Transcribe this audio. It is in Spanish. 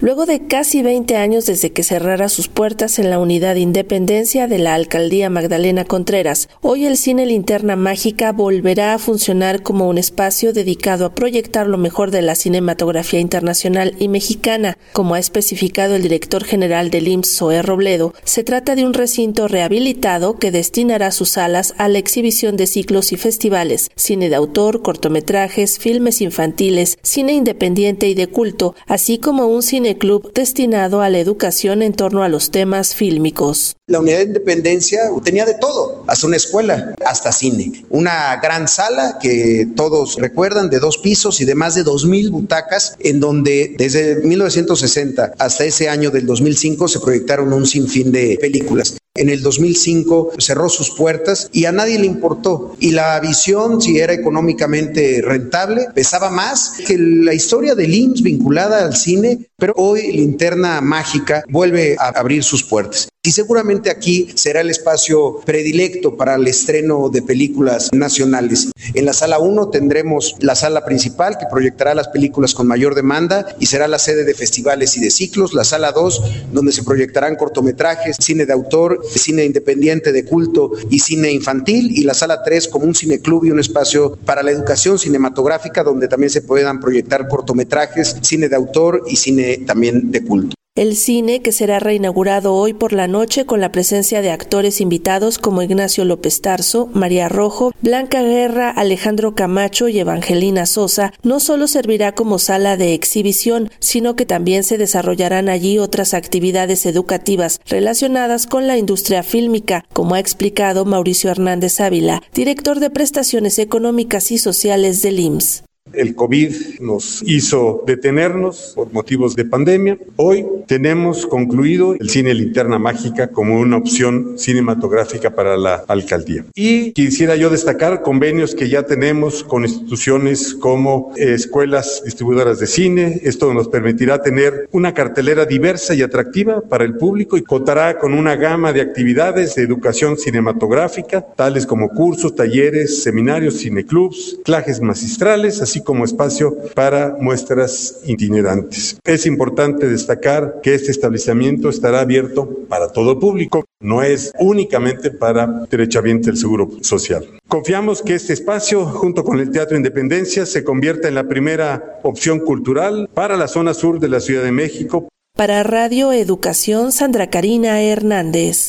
Luego de casi 20 años desde que cerrara sus puertas en la unidad Independencia de la alcaldía Magdalena Contreras, hoy el cine Linterna Mágica volverá a funcionar como un espacio dedicado a proyectar lo mejor de la cinematografía internacional y mexicana. Como ha especificado el director general del IMSS, Zoé Robledo, se trata de un recinto rehabilitado que destinará sus salas a la exhibición de ciclos y festivales, cine de autor, cortometrajes, filmes infantiles, cine independiente y de culto, así como un cine club destinado a la educación en torno a los temas fílmicos. La unidad de independencia tenía de todo, hasta una escuela, hasta cine. Una gran sala que todos recuerdan de dos pisos y de más de dos mil butacas, en donde desde 1960 hasta ese año del 2005 se proyectaron un sinfín de películas. En el 2005 cerró sus puertas y a nadie le importó. Y la visión, si era económicamente rentable, pesaba más que la historia del IMSS vinculada al cine, pero hoy Linterna Mágica vuelve a abrir sus puertas. Y seguramente aquí será el espacio predilecto para el estreno de películas nacionales. En la sala 1 tendremos la sala principal que proyectará las películas con mayor demanda y será la sede de festivales y de ciclos. La sala 2 donde se proyectarán cortometrajes, cine de autor, cine independiente de culto y cine infantil. Y la sala 3 como un cineclub y un espacio para la educación cinematográfica donde también se puedan proyectar cortometrajes, cine de autor y cine también de culto. El cine, que será reinaugurado hoy por la noche con la presencia de actores invitados como Ignacio López Tarso, María Rojo, Blanca Guerra, Alejandro Camacho y Evangelina Sosa, no solo servirá como sala de exhibición, sino que también se desarrollarán allí otras actividades educativas relacionadas con la industria fílmica, como ha explicado Mauricio Hernández Ávila, director de prestaciones económicas y sociales del IMSS. El COVID nos hizo detenernos por motivos de pandemia. Hoy tenemos concluido el cine Linterna Mágica como una opción cinematográfica para la alcaldía. Y quisiera yo destacar convenios que ya tenemos con instituciones como escuelas distribuidoras de cine. Esto nos permitirá tener una cartelera diversa y atractiva para el público y contará con una gama de actividades de educación cinematográfica, tales como cursos, talleres, seminarios, cineclubs, clases magistrales, así como espacio para muestras itinerantes. Es importante destacar que este establecimiento estará abierto para todo público, no es únicamente para derechohabientes del Seguro Social. Confiamos que este espacio, junto con el Teatro Independencia, se convierta en la primera opción cultural para la zona sur de la Ciudad de México. Para Radio Educación, Sandra Karina Hernández.